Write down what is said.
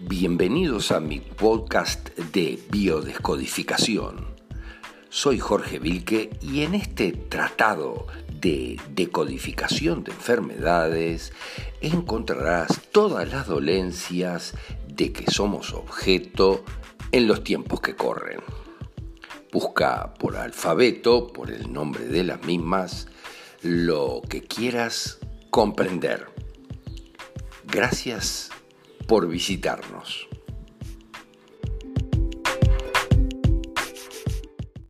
Bienvenidos a mi podcast de biodescodificación. Soy Jorge Vilque y en este tratado de decodificación de enfermedades encontrarás todas las dolencias de que somos objeto en los tiempos que corren. Busca por alfabeto, por el nombre de las mismas, lo que quieras comprender. Gracias por visitarnos.